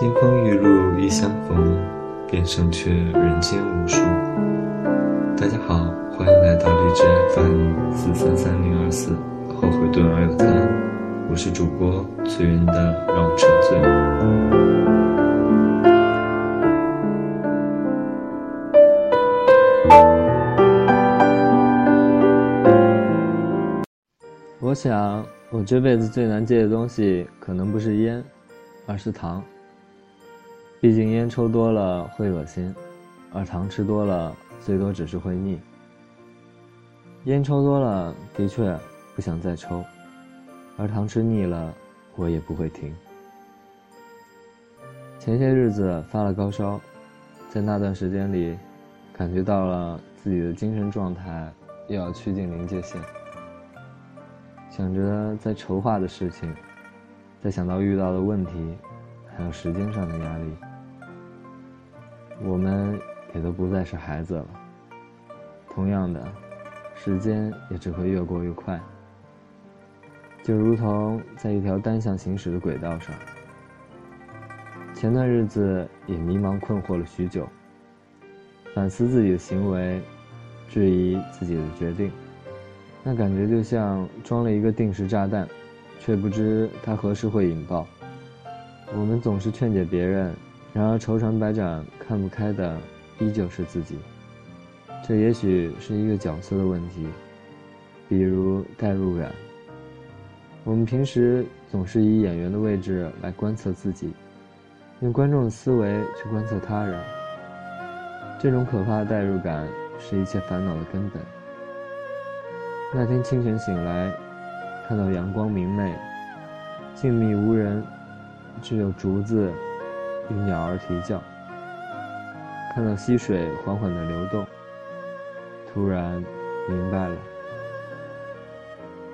金风玉露一相逢，便胜却人间无数。大家好，欢迎来到荔枝 FM 四三三零二四，后悔顿而有他，我是主播醉人的让我沉醉。我想，我这辈子最难戒的东西，可能不是烟，而是糖。毕竟烟抽多了会恶心，而糖吃多了最多只是会腻。烟抽多了的确不想再抽，而糖吃腻了我也不会停。前些日子发了高烧，在那段时间里，感觉到了自己的精神状态又要趋近临界线。想着在筹划的事情，再想到遇到的问题，还有时间上的压力。我们也都不再是孩子了。同样的，时间也只会越过越快。就如同在一条单向行驶的轨道上，前段日子也迷茫困惑了许久，反思自己的行为，质疑自己的决定。那感觉就像装了一个定时炸弹，却不知它何时会引爆。我们总是劝解别人。然而，愁肠百转看不开的依旧是自己。这也许是一个角色的问题，比如代入感。我们平时总是以演员的位置来观测自己，用观众的思维去观测他人。这种可怕的代入感是一切烦恼的根本。那天清晨醒来，看到阳光明媚，静谧无人，只有竹子。与鸟儿啼叫，看到溪水缓缓的流动，突然明白了，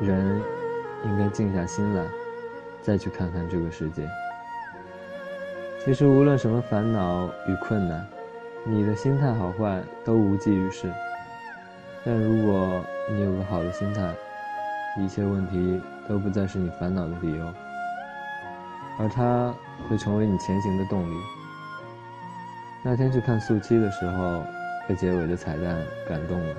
人应该静下心来，再去看看这个世界。其实无论什么烦恼与困难，你的心态好坏都无济于事。但如果你有个好的心态，一切问题都不再是你烦恼的理由。而它会成为你前行的动力。那天去看《速七》的时候，被结尾的彩蛋感动了。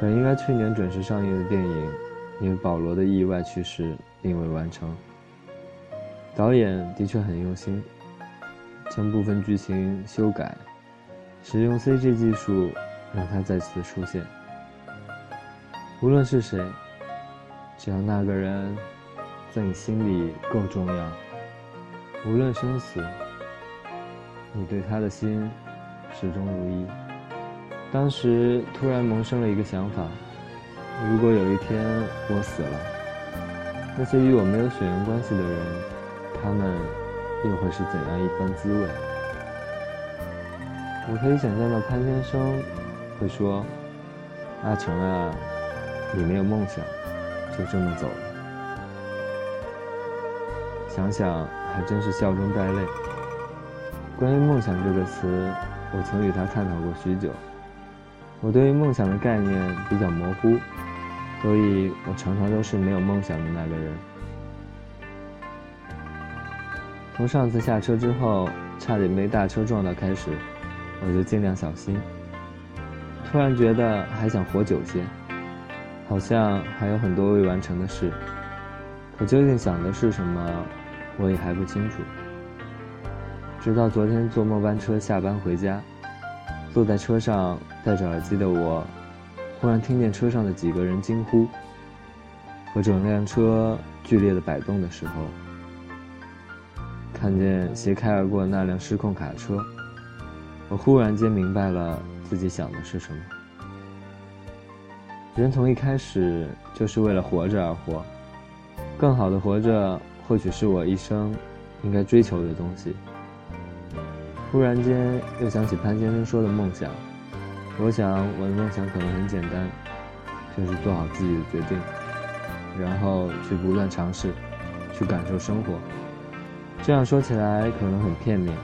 本应该去年准时上映的电影，因为保罗的意外去世并未完成。导演的确很用心，将部分剧情修改，使用 CG 技术让他再次出现。无论是谁，只要那个人。在你心里够重要，无论生死，你对他的心始终如一。当时突然萌生了一个想法：如果有一天我死了，那些与我没有血缘关系的人，他们又会是怎样一番滋味？我可以想象到潘先生会说：“阿成啊，你没有梦想，就这么走了。”想想还真是笑中带泪。关于梦想这个词，我曾与他探讨过许久。我对于梦想的概念比较模糊，所以我常常都是没有梦想的那个人。从上次下车之后，差点被大车撞到开始，我就尽量小心。突然觉得还想活久些，好像还有很多未完成的事。可究竟想的是什么？我也还不清楚，直到昨天坐末班车下班回家，坐在车上戴着耳机的我，忽然听见车上的几个人惊呼，和整辆车剧烈的摆动的时候，看见斜开而过的那辆失控卡车，我忽然间明白了自己想的是什么。人从一开始就是为了活着而活，更好的活着。或许是我一生应该追求的东西。忽然间又想起潘先生说的梦想，我想我的梦想可能很简单，就是做好自己的决定，然后去不断尝试，去感受生活。这样说起来可能很片面，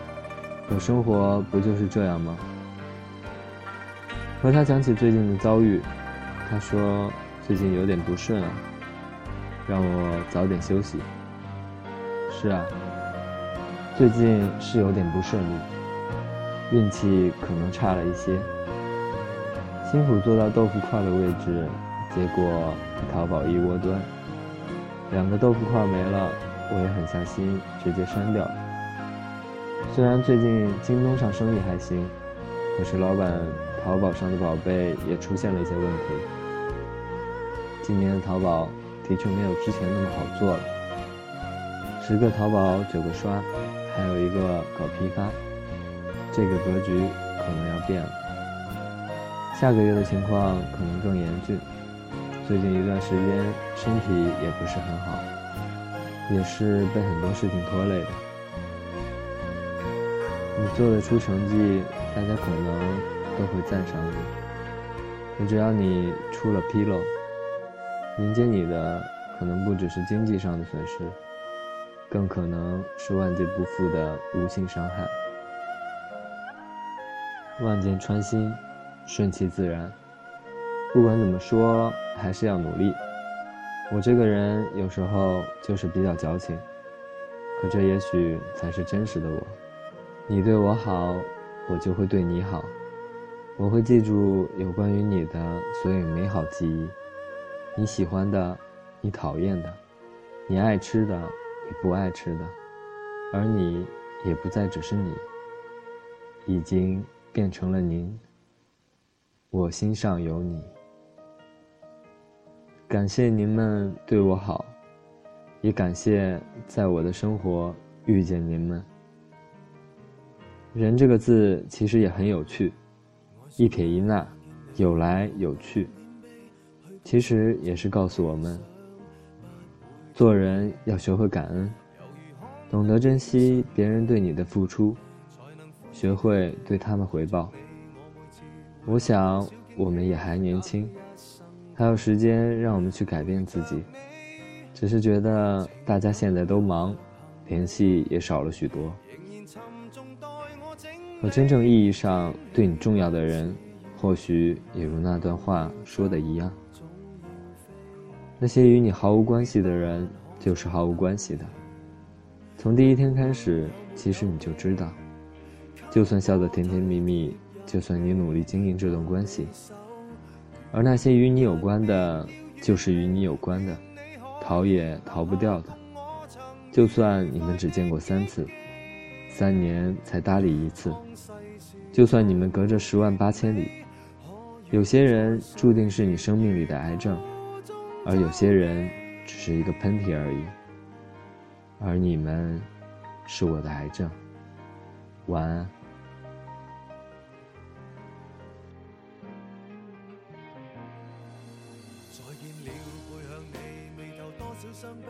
可生活不就是这样吗？和他讲起最近的遭遇，他说最近有点不顺啊，让我早点休息。是啊，最近是有点不顺利，运气可能差了一些。辛苦做到豆腐块的位置，结果淘宝一窝端，两个豆腐块没了，我也狠下心直接删掉。虽然最近京东上生意还行，可是老板淘宝上的宝贝也出现了一些问题。今年的淘宝的确没有之前那么好做了，十个淘宝九个刷，还有一个搞批发，这个格局可能要变了。下个月的情况可能更严峻。最近一段时间身体也不是很好，也是被很多事情拖累的。你做得出成绩，大家可能都会赞赏你。可只要你出了纰漏，迎接你的可能不只是经济上的损失，更可能是万劫不复的无形伤害。万箭穿心，顺其自然。不管怎么说，还是要努力。我这个人有时候就是比较矫情，可这也许才是真实的我。你对我好，我就会对你好。我会记住有关于你的所有美好记忆，你喜欢的，你讨厌的，你爱吃的，你不爱吃的，而你也不再只是你，已经变成了您。我心上有你。感谢您们对我好，也感谢在我的生活遇见您们。人这个字其实也很有趣，一撇一捺，有来有去。其实也是告诉我们，做人要学会感恩，懂得珍惜别人对你的付出，学会对他们回报。我想我们也还年轻，还有时间让我们去改变自己。只是觉得大家现在都忙，联系也少了许多。和真正意义上对你重要的人，或许也如那段话说的一样。那些与你毫无关系的人，就是毫无关系的。从第一天开始，其实你就知道，就算笑得甜甜蜜蜜，就算你努力经营这段关系，而那些与你有关的，就是与你有关的，逃也逃不掉的。就算你们只见过三次。三年才搭理一次，就算你们隔着十万八千里，有些人注定是你生命里的癌症，而有些人只是一个喷嚏而已。而你们，是我的癌症。晚安。再见了，背向你，未投多少伤悲，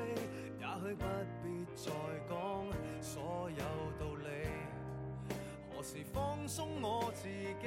也许不必再讲所有道理。何时放松我自己？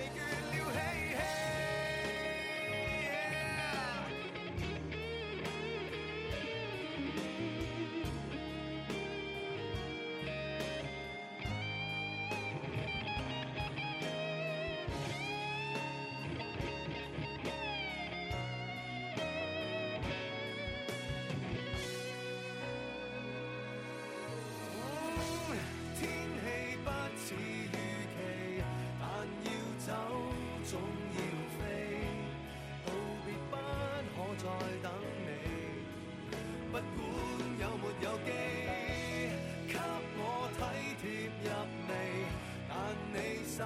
不管有没有机给我体贴入微但你手